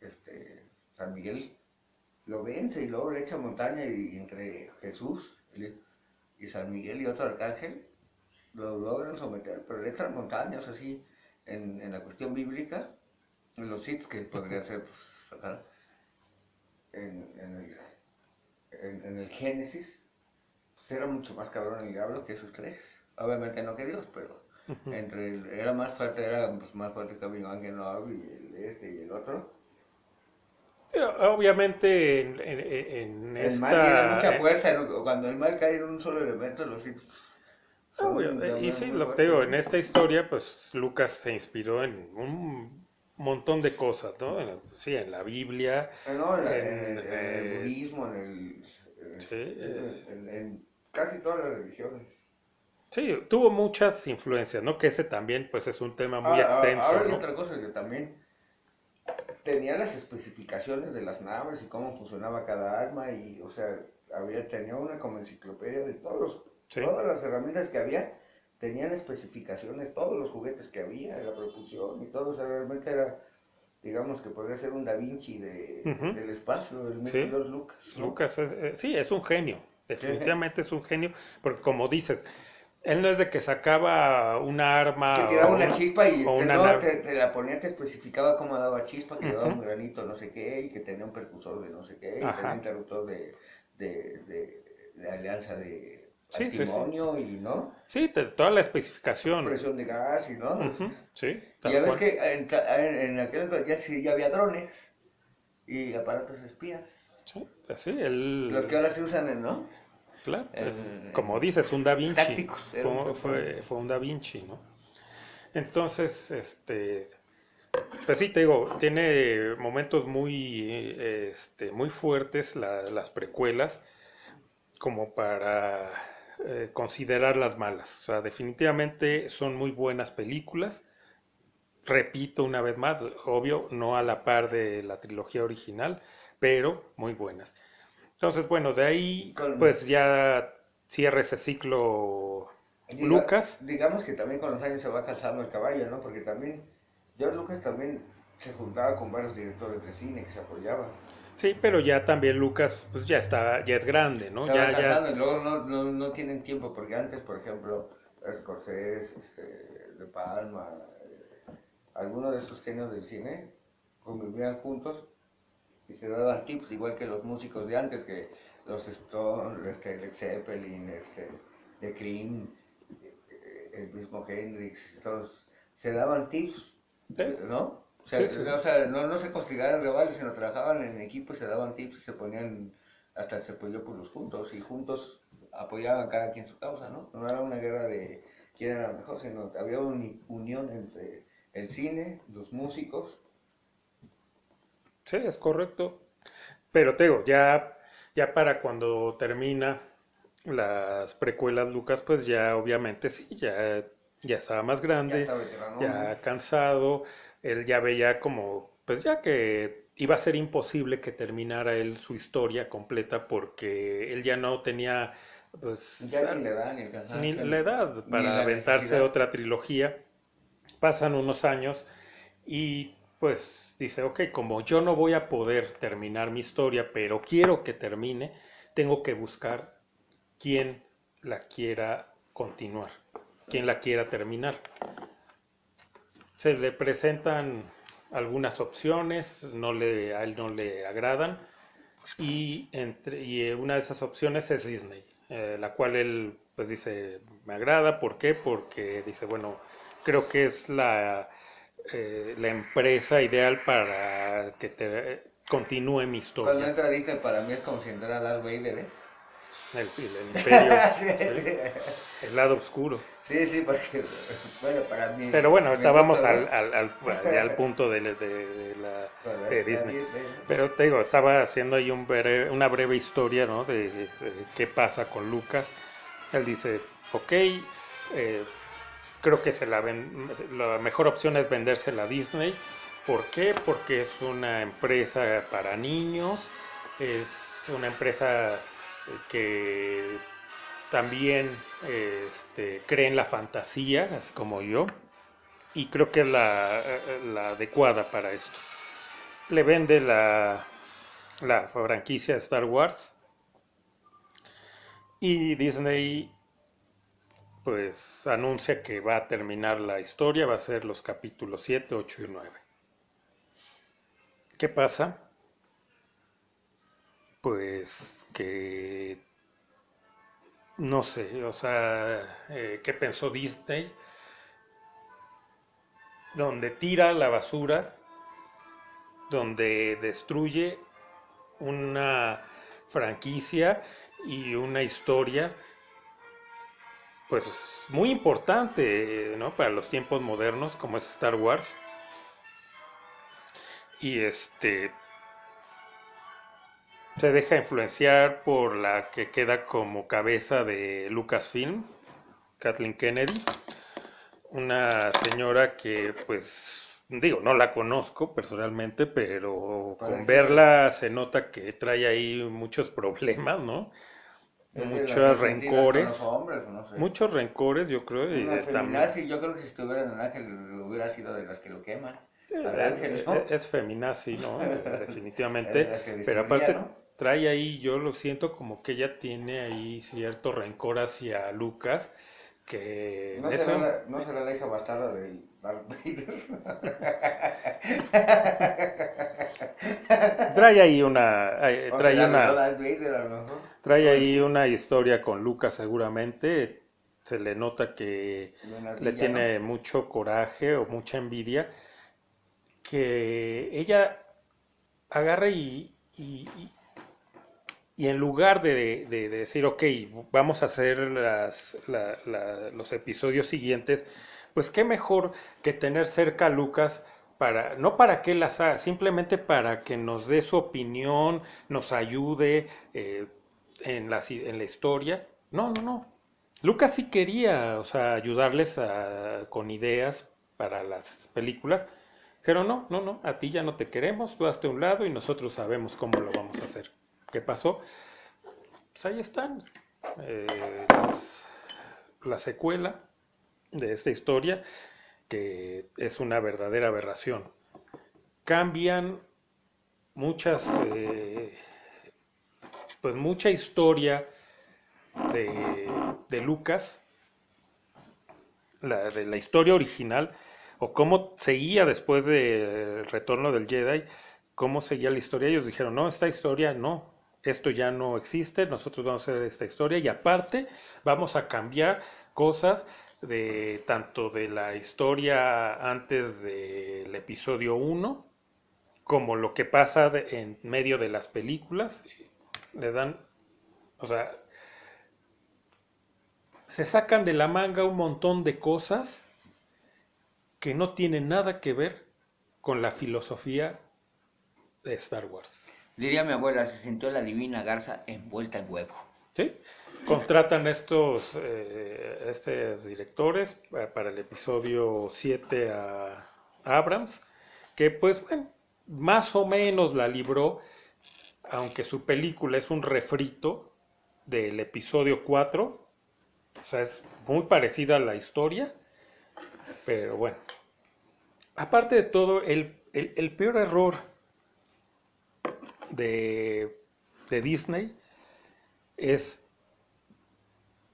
este, San Miguel, lo vence y luego le echa montaña y, entre Jesús y San Miguel y otro arcángel lo logran someter, pero le echan montañas así en, en la cuestión bíblica los hits que podría ser pues, en, en, el, en, el Génesis, pues era mucho más cabrón el diablo que esos tres. Obviamente no que Dios, pero entre el, era más fuerte, era pues, más fuerte que que no y el este y el otro. Obviamente en, en, el mal tiene mucha fuerza, cuando el mal cae en un solo elemento, los hits ah, y sí, lo que digo, en esta historia, pues Lucas se inspiró en un montón de cosas, ¿no? Sí, en la Biblia. Ah, no, en, el eh, budismo, en el... Sí, eh. en, casi todas las religiones. Sí, tuvo muchas influencias, ¿no? Que ese también, pues, es un tema muy ah, extenso, ahora ¿no? otra cosa que también tenía las especificaciones de las naves y cómo funcionaba cada arma y, o sea, había tenía una como enciclopedia de todos todas las herramientas que había tenían especificaciones, todos los juguetes que había, la propulsión y todo, o sea, realmente era, digamos que podría ser un Da Vinci de, del espacio, el sí. Lucas. Lucas, eh, sí, es un genio, definitivamente es un genio, porque como dices, él no es de que sacaba una arma. Que tiraba una chispa y te, la ponía, te especificaba cómo daba chispa, que daba un granito no sé qué, y que tenía un percusor de no sé qué, y tenía un interruptor de, de, de alianza de sí, sí, y no. Sí, toda la especificación. Presión de gas y no. sí. Y ya ves que en, en, aquel entonces ya sí ya había drones y aparatos espías. Sí, así el... Los que ahora se usan, ¿no? Claro, como dices, un Da Vinci. Tácticos. Fue, fue, un Da Vinci, ¿no? Entonces, este, pues sí, te digo, tiene momentos muy, este, muy fuertes las precuelas, como para eh, considerar las malas. O sea, definitivamente son muy buenas películas. Repito una vez más, obvio, no a la par de la trilogía original, pero muy buenas. Entonces, bueno, de ahí pues ya cierra ese ciclo Lucas. Digamos que también con los años se va calzando el caballo, ¿no? Porque también George Lucas también se juntaba con varios directores de cine que se apoyaban. Sí, pero ya también Lucas, pues ya está, ya es grande, ¿no? Se ya, ya... y luego no, no, no, tienen tiempo, porque antes, por ejemplo, Scorsese, este, De Palma, eh, algunos de esos genios del cine convivían juntos y se daban tips, igual que los músicos de antes, que los Stones, este, Led Zeppelin, este, The Cream, eh, el mismo Hendrix, todos, se daban tips, ¿no? O sea, no, no, se consideraban rivales, sino trabajaban en equipo y se daban tips, se ponían hasta se apoyó por los juntos y juntos apoyaban cada quien su causa, ¿no? No era una guerra de quién era mejor, sino había una unión entre el cine, los músicos. Sí, es correcto. Pero te digo, ya, ya para cuando termina las precuelas Lucas, pues ya obviamente sí, ya, ya estaba más grande, ya cansado, él ya veía como, pues ya que iba a ser imposible que terminara él su historia completa porque él ya no tenía, pues... Ya ni la edad, ni, ni la edad para aventarse otra trilogía. Pasan unos años y pues dice, ok, como yo no voy a poder terminar mi historia, pero quiero que termine, tengo que buscar quién la quiera continuar, quién la quiera terminar se le presentan algunas opciones, no le, a él no le agradan, y, entre, y una de esas opciones es Disney, eh, la cual él pues dice, me agrada, ¿por qué? Porque dice, bueno, creo que es la, eh, la empresa ideal para que te continúe mi historia. Para mí es como si entrara Darth Vader, ¿eh? El, el imperio, el lado oscuro. Sí, sí, porque, bueno, para mí... Pero bueno, ahorita vamos al, al, al, punto de, de, la, de Disney. Pero te digo, estaba haciendo ahí un una breve historia, ¿no? De, qué pasa con Lucas. Él dice, ok, eh, creo que se la, la mejor opción es vendérsela a Disney. ¿Por qué? Porque es una empresa para niños, es una empresa que también este, cree en la fantasía, así como yo, y creo que es la, la adecuada para esto. Le vende la, la franquicia de Star Wars y Disney pues anuncia que va a terminar la historia, va a ser los capítulos 7, 8 y 9. ¿Qué pasa? Pues que no sé, o sea, eh, ¿qué pensó Disney? Donde tira la basura, donde destruye una franquicia y una historia, pues muy importante, ¿no? Para los tiempos modernos, como es Star Wars. Y este, se deja influenciar por la que queda como cabeza de Lucasfilm, Kathleen Kennedy, una señora que pues digo, no la conozco personalmente, pero con verla se nota que trae ahí muchos problemas, ¿no? Muchos rencores. Muchos rencores, yo creo. Y también... yo creo que si estuviera en el ángel hubiera sido de las que lo queman. ángel, ¿no? Es feminazi, ¿no? Definitivamente. pero aparte, trae ahí, yo lo siento como que ella tiene ahí cierto rencor hacia Lucas, que... ¿No, será, la, ¿no será la hija bastarda de Darth trae ahí una... Trae, una trae ahí una historia con Lucas seguramente, se le nota que le tiene mucho coraje o mucha envidia, que ella agarra y, y en lugar de, decir, ok, vamos a hacer los episodios siguientes, pues qué mejor que tener cerca a Lucas para, no para que las haga, simplemente para que nos dé su opinión, nos ayude eh, en, la, en la historia. No, no, no. Lucas sí quería, o sea, ayudarles con ideas para las películas, pero no, no, no, a ti ya no te queremos, tú hazte a un lado y nosotros sabemos cómo lo vamos a hacer. ¿Qué pasó? Pues ahí están. Eh, la secuela de esta historia, que es una verdadera aberración. Cambian muchas, eh, pues mucha historia de, de Lucas, la, de la historia original, o cómo seguía después del retorno del Jedi, cómo seguía la historia. Ellos dijeron, no, esta historia no, esto ya no existe, nosotros vamos a hacer esta historia y aparte vamos a cambiar cosas de tanto de la historia antes del episodio 1 como lo que pasa en medio de las películas. Le dan, o sea, se sacan de la manga un montón de cosas que no tienen nada que ver con la filosofía de Star Wars. Diría mi abuela, se sintió la divina garza envuelta en huevo. Sí, contratan estos, eh, estos directores eh, para el episodio 7 a Abrams, que pues bueno, más o menos la libró, aunque su película es un refrito del episodio 4, o sea, es muy parecida a la historia, pero bueno. Aparte de todo, el, peor error de, de Disney es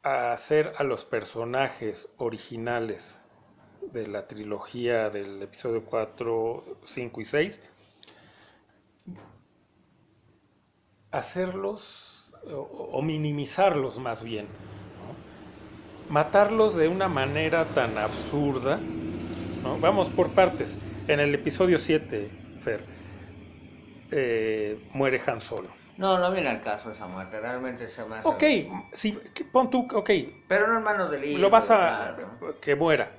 hacer a los personajes originales de la trilogía del episodio 4, 5 y 6, hacerlos o minimizarlos más bien matarlos de una manera tan absurda. Vamos por partes. En el episodio 7, Fer, eh, muere Han Solo. No, no viene al caso esa muerte, realmente se me Ok, si, pon tú, ok. Pero no hermano de Lo vas a... que muera.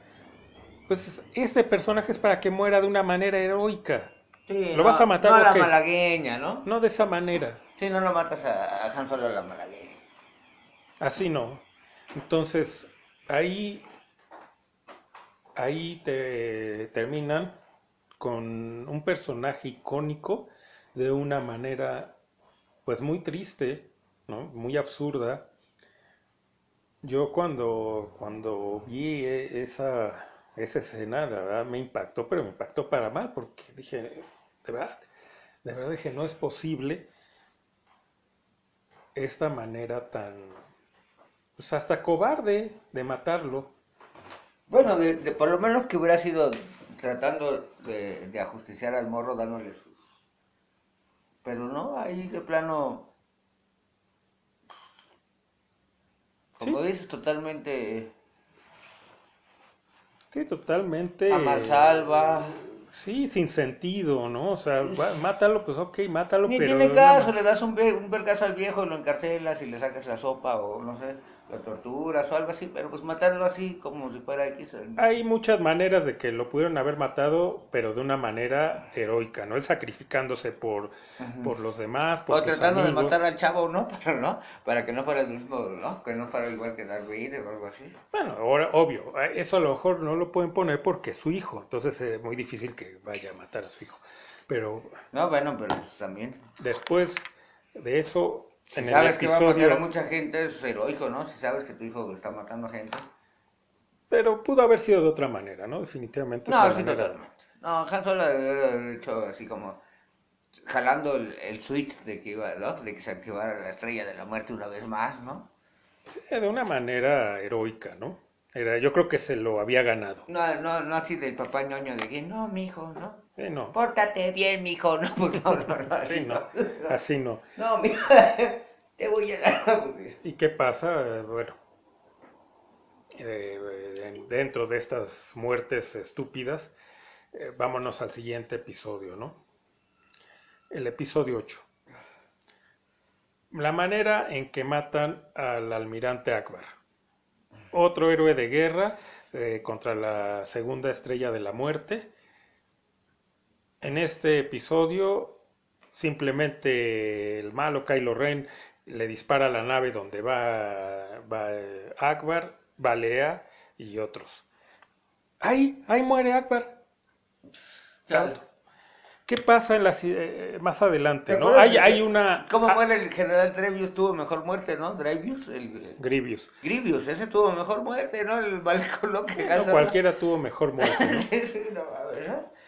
Pues ese personaje es para que muera de una manera heroica. Sí, lo vas a matar. No a la malagueña, ¿no? No de esa manera. Sí, no lo matas a, a Han Solo a la malagueña. Así no. Entonces, ahí, ahí te terminan con un personaje icónico de una manera pues muy triste, ¿no? muy absurda. Yo cuando, cuando vi e, esa, esa escena, la verdad me impactó, pero me impactó para mal, porque dije, de verdad, de verdad dije, no es posible esta manera tan, pues hasta cobarde de matarlo. Bueno, de, por lo menos que hubiera sido tratando de, ajusticiar al morro dándole. Pero no, ahí de plano... Como dices, totalmente... Sí, totalmente... A mansalva. Sí, sin sentido, ¿no? O sea, mátalo, pues ok, mátalo, Ni tiene caso, le das un, un vergazo al viejo y lo encarcelas y le sacas la sopa o no sé torturas o algo así, pero pues matarlo así como si fuera X. Hay muchas maneras de que lo pudieron haber matado, pero de una manera heroica, ¿no? Él sacrificándose por, por los demás, por O tratando de matar al chavo, ¿no? Para, ¿no? Para que no fuera el mismo, ¿no? Que no fuera igual que Darth Vader o algo así. Bueno, ahora, obvio, eso a lo mejor no lo pueden poner porque es su hijo, entonces es muy difícil que vaya a matar a su hijo. Pero... No, bueno, pero también. Después de eso, si sabes que va a matar a mucha gente, es heroico, ¿no? Si sabes que tu hijo está matando a gente. Pero pudo haber sido de otra manera, ¿no? Definitivamente. No, sí, totalmente. No, Han Solo ha hecho así como jalando el, switch de que iba, ¿no? De que se activara la estrella de la muerte una vez más, ¿no? Sí, de una manera heroica, ¿no? Era, yo creo que se lo había ganado. No, no, no así del papá ñoño de que, no, mi hijo, ¿no? Sí, no. Pórtate bien, mijo. No, no, no, no, así no. Así no. No, mijo, te voy a dar. ¿Y qué pasa? Bueno, eh, dentro de estas muertes estúpidas, eh, vámonos al siguiente episodio, ¿no? El episodio 8. La manera en que matan al almirante Akbar. Otro héroe de guerra eh, contra la segunda estrella de la muerte en este episodio, simplemente el malo Kylo Ren le dispara a la nave donde va, va eh, Akbar, Balea y otros. Ahí, ahí muere Akbar. ¿Qué pasa en eh, más adelante? ¿no? Hay, hay una. ¿Cómo ah, muere el general Trevius? Tuvo mejor muerte, ¿no? Drevius. El... Grievous. Grievous, ese tuvo mejor muerte, ¿no? El balcón que no, Cualquiera tuvo mejor muerte. ¿no?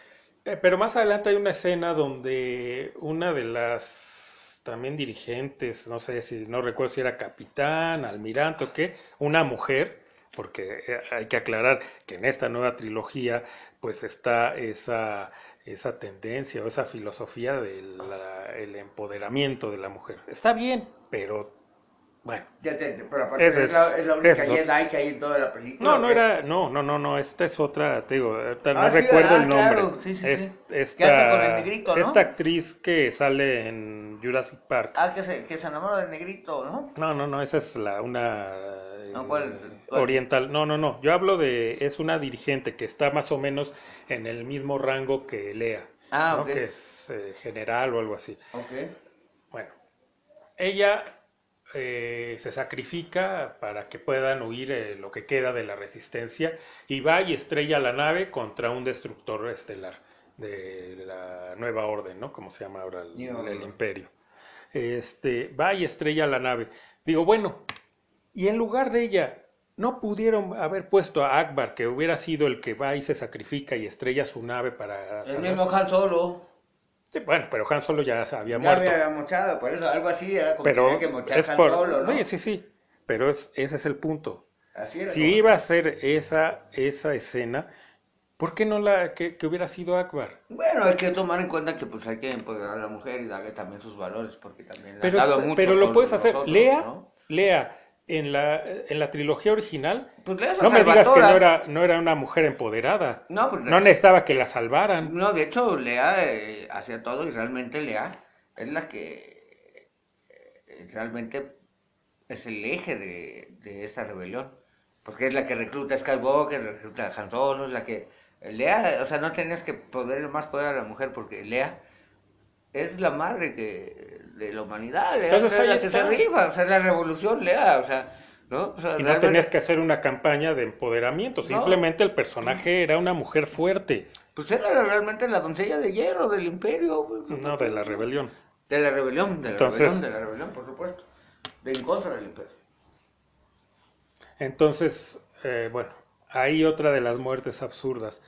Eh, pero más adelante hay una escena donde una de las también dirigentes, no sé si, no recuerdo si era capitán, almirante o qué, una mujer, porque eh, hay que aclarar que en esta nueva trilogía pues está esa, esa tendencia o esa filosofía del empoderamiento de la mujer. Está bien, pero bueno. Ya te, pero aparte es, es, la, es la única Jedi que hay en toda la película. No, no era, no, no, no, no, esta es otra, te digo, no ah, recuerdo el nombre. Claro. Sí, sí, sí. Esta, con el negrito, ¿no? esta actriz que sale en Jurassic Park. Ah, que se, que se enamora del negrito, ¿no? No, no, no, esa es la, una no, ¿cuál, oriental. No, no, no, yo hablo de, es una dirigente que está más o menos en el mismo rango que Lea. Ah, ¿no? que es eh, general o algo así. Ok. Bueno, ella eh, se sacrifica para que puedan huir eh, lo que queda de la resistencia y va y estrella la nave contra un destructor estelar de la nueva orden, ¿no? Como se llama ahora el, imperio. Este, va y estrella la nave. Digo, bueno, y en lugar de ella, no pudieron haber puesto a Akbar, que hubiera sido el que va y se sacrifica y estrella su nave para... El mismo Han Solo. Sí, bueno, pero Han Solo ya había muerto. Ya había mochado, por eso algo así era como pero que mochar Han Solo, ¿no? sí, sí, pero ese es el punto. Así era si iba a ser esa, esa escena, ¿por qué no la que, hubiera sido Akbar? Bueno, hay que tomar en cuenta que pues hay que empoderar a la mujer y darle también sus valores, porque también pero, mucho pero lo puedes hacer. Lea, Lea, en la, en la trilogía original, pues no me digas que no era, no era una mujer empoderada. No, pues, no necesitaba que la salvaran. No, de hecho, Lea eh, hacía todo y realmente Lea es la que eh, realmente es el eje de, de esta rebelión. Porque es la que recluta a Skywalker, recluta a Han Solo, es la que... Lea, o sea, no tenías que poder más poder a la mujer porque Lea es la madre que de la humanidad, Lea la que se rifa, o sea, la revolución, Lea, o sea, ¿no? y no tenías que hacer una campaña de empoderamiento, simplemente el personaje era una mujer fuerte. Pues era realmente la doncella de hierro del imperio. no, de la rebelión. De la rebelión, de la rebelión, de la rebelión, por supuesto. De en contra del imperio. Entonces, eh, bueno, hay otra de las muertes absurdas.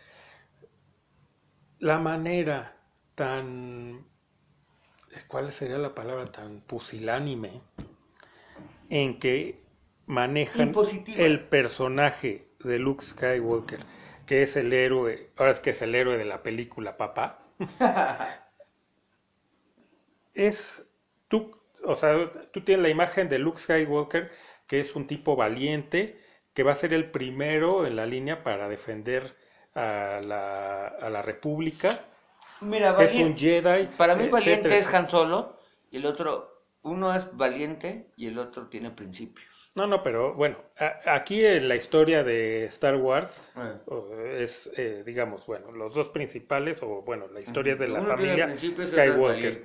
La manera tan ¿cuál sería la palabra tan pusilánime? En que manejan el personaje de Luke Skywalker, que es el héroe, ahora es que es el héroe de la película Papá. es tú, o sea, tú tienes la imagen de Luke Skywalker, que es un tipo valiente, que va a ser el primero en la línea para defender a la, a la República Mira, es un Jedi. Para mí valiente es Han Solo y el otro, uno es valiente y el otro tiene principios. No, no, pero bueno, aquí en la historia de Star Wars eh. es, eh, digamos, bueno, los dos principales, o bueno, la historia es de la familia Skywalker.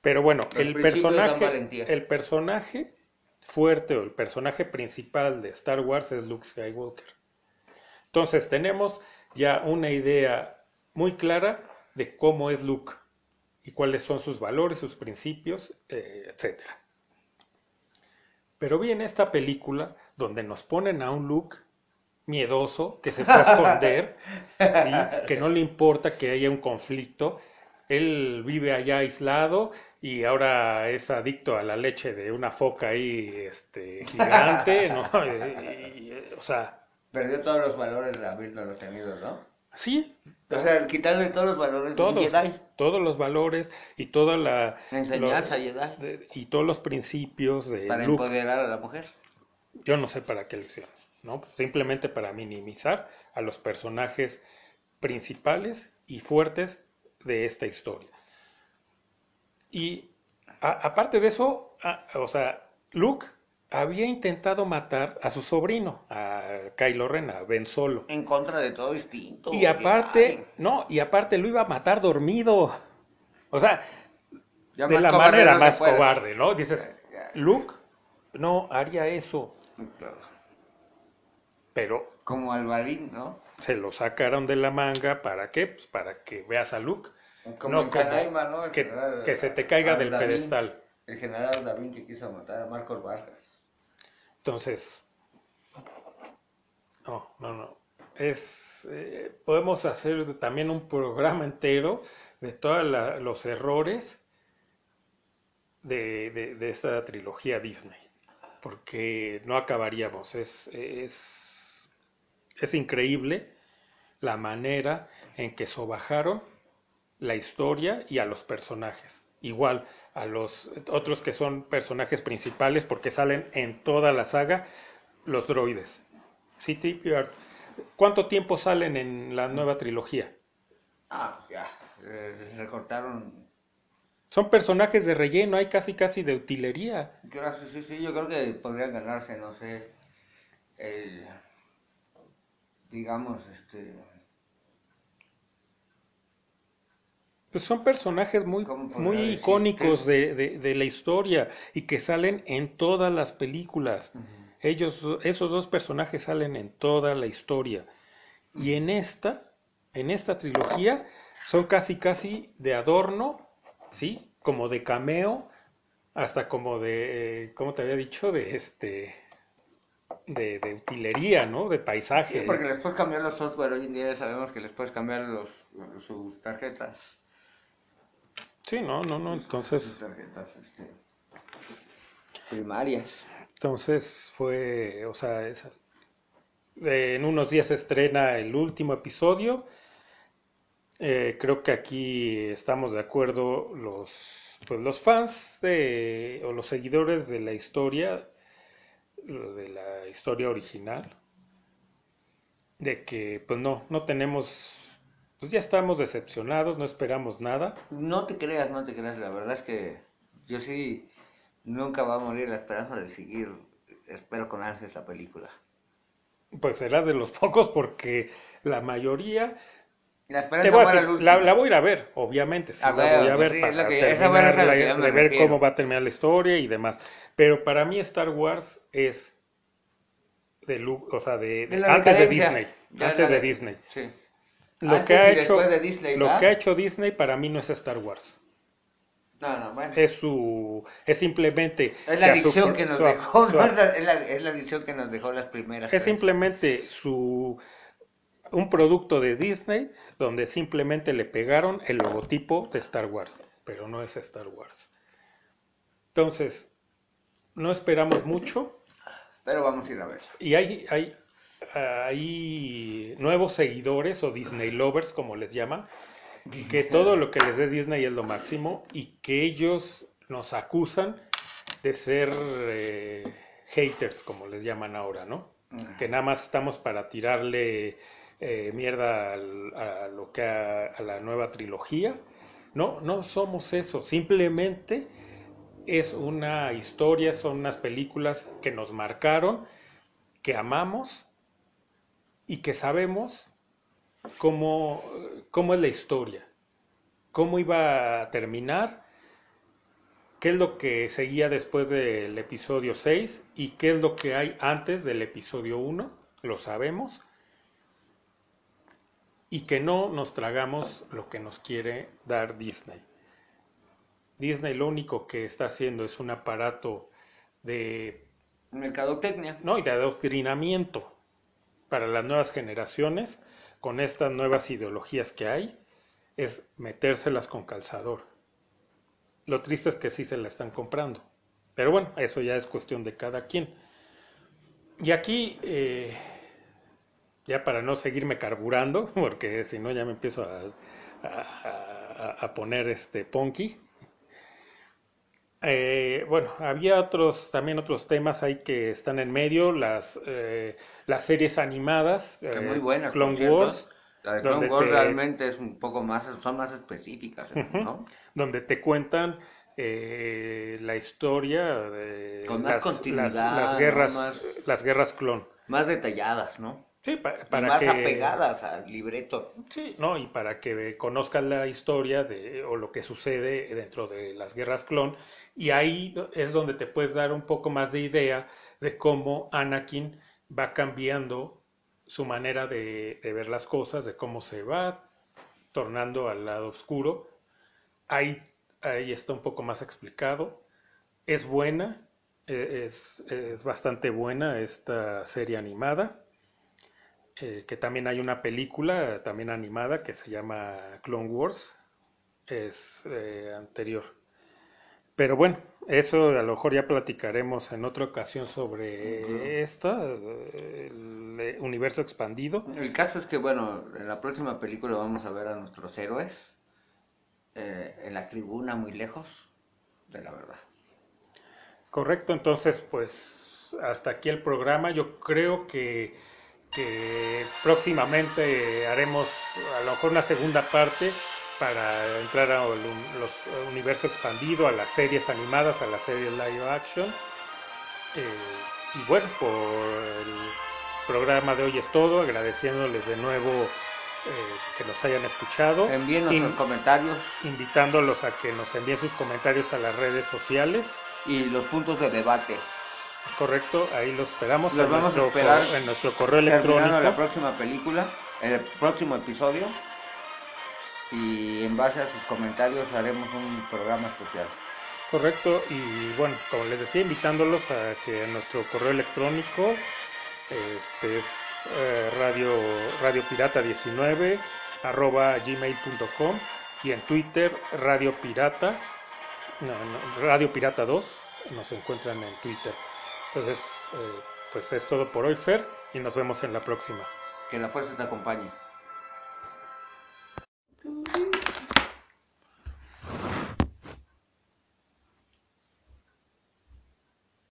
Pero bueno, el, personaje, el personaje fuerte o el personaje principal de Star Wars es Luke Skywalker. Entonces tenemos ya una idea muy clara de cómo es Luke y cuáles son sus valores, sus principios, eh, etc. Pero viene esta película donde nos ponen a un Luke miedoso, que se fue a esconder, que no le importa que haya un conflicto. Él vive allá aislado y ahora es adicto a la leche de una foca ahí este, gigante, ¿no? o sea... Perdió todos los valores de haberlo tenido, ¿no? Sí. O sea, quitarle todos los valores de Jedi. Todos los valores y toda la... enseñanza Jedi. y todos los principios de Para empoderar a la mujer. Yo no sé para qué lección, ¿no? Simplemente para minimizar a los personajes principales y fuertes de esta historia. Y aparte de eso, o sea, Luke había intentado matar a su sobrino, a Kylo Ren, a Ben Solo. En contra de todo instinto. Y aparte, no, y aparte lo iba a matar dormido. O sea, de la manera más cobarde, ¿no? Dices, Luke no haría eso. Pero. Como Alvarín, ¿no? Se lo sacaron de la manga, ¿para qué? Pues para que veas a Luke. Como no, ¿no? que, que, se te caiga del pedestal. El general David que quiso matar a Marcos Vargas. Entonces, no, no, no. es, eh, podemos hacer también un programa entero de todos los errores de, de, esta trilogía Disney, porque no acabaríamos. Es, es, es increíble la manera en que sobajaron la historia y a los personajes. Igual a los otros que son personajes principales porque salen en toda la saga, los droides. City ¿Cuánto tiempo salen en la nueva trilogía? Ah, pues ya. Eh, recortaron. Son personajes de relleno, hay casi casi de utilería. Sí, sí, sí, yo creo que podrían ganarse, no sé, el, digamos, este... Pues son personajes muy, muy icónicos de, de, la historia y que salen en todas las películas. Ellos, esos dos personajes salen en toda la historia. Y en esta, en esta trilogía, son casi casi de adorno, ¿sí? Como de cameo, hasta como de, eh, ¿cómo te había dicho? De este, de, de, utilería, ¿no? De paisaje. Sí, porque les puedes cambiar los software. Hoy en día sabemos que les puedes cambiar los, sus tarjetas. Sí, no, no, no, entonces... Tarjetas, este, primarias. Entonces fue, o sea, en unos días se estrena el último episodio. Eh, creo que aquí estamos de acuerdo los, pues los fans de, o los seguidores de la historia, de la historia original, de que pues no, no tenemos, pues ya estamos decepcionados, no esperamos nada. No te creas, no te creas, la verdad es que yo sí nunca va a morir la esperanza de seguir, espero con ansias la película. Pues serás de los pocos porque la mayoría... La esperanza la, voy a ir a ver, obviamente, sí, la voy a ver para terminar, de ver cómo va a terminar la historia y demás. Pero para mí Star Wars es de o sea, de, antes de Disney, antes de Disney. Lo que ha hecho lo que ha hecho Disney para mí no es Star Wars. No, no, bueno. Es su. Es simplemente. Es la adicción que nos dejó. es, la, es, que nos dejó las primeras. Es simplemente su. Un producto de Disney donde simplemente le pegaron el logotipo de Star Wars, pero no es Star Wars. Entonces, no esperamos mucho. Pero vamos a ir a ver. Y hay, hay, hay nuevos seguidores o Disney lovers, como les llaman, que todo lo que les dé Disney es lo máximo y que ellos nos acusan de ser eh, haters, como les llaman ahora, ¿no? Que nada más estamos para tirarle eh, mierda a lo que a, la nueva trilogía. No, no somos eso. Simplemente es una historia, son unas películas que nos marcaron, que amamos y que sabemos cómo, cómo es la historia, cómo iba a terminar, qué es lo que seguía después del episodio 6 y qué es lo que hay antes del episodio 1, lo sabemos, y que no nos tragamos lo que nos quiere dar Disney. Disney lo único que está haciendo es un aparato de mercadotecnia, no, y de adoctrinamiento para las nuevas generaciones con estas nuevas ideologías que hay es metérselas con calzador. Lo triste es que sí se la están comprando. Pero bueno, eso ya es cuestión de cada quien. Y aquí, eh, ya para no seguirme carburando, porque si no ya me empiezo a, poner este ponky. Eh, bueno, había otros, también otros temas ahí que están en medio, las, eh, las series animadas, muy buenas, Clone Wars. La de Clone Wars realmente es un poco más, son más específicas, ¿no? Donde te cuentan eh, la historia de Con más las, las, guerras, las guerras clon. Más detalladas, ¿no? Sí, para, y más apegadas al libreto. Sí, no, y para que conozcan la historia de, o lo que sucede dentro de las guerras clon y ahí es donde te puedes dar un poco más de idea de cómo Anakin va cambiando su manera de, ver las cosas, de cómo se va tornando al lado oscuro. Ahí, ahí está un poco más explicado. Es buena, e, es, es bastante buena esta serie animada. Eh, que también hay una película, también animada, que se llama Clone Wars, es eh, anterior. Pero bueno, eso a lo mejor ya platicaremos en otra ocasión sobre esta, el universo expandido. El caso es que, bueno, en la próxima película vamos a ver a nuestros héroes en la tribuna muy lejos de la verdad. Correcto, entonces pues hasta aquí el programa. Yo creo que, próximamente haremos a lo mejor una segunda parte para entrar al los universo expandido, a las series animadas, a las series live action. Eh, y bueno, por el programa de hoy es todo, agradeciéndoles de nuevo eh, que nos hayan escuchado. Envíen sus comentarios. Invitándolos a que nos envíen sus comentarios a las redes sociales y los puntos de debate. Correcto, ahí los esperamos. Los vamos a esperar en nuestro correo electrónico. la próxima película, el próximo episodio. Y en base a sus comentarios haremos un programa especial. Correcto, y bueno, como les decía, invitándolos a que en nuestro correo electrónico este es eh, radio, radio pirata 19 arroba gmail.com y en Twitter radio pirata Radio Pirata 2, nos encuentran en Twitter. Entonces, eh, pues es todo por hoy, Fer, y nos vemos en la próxima. Que la fuerza te acompañe.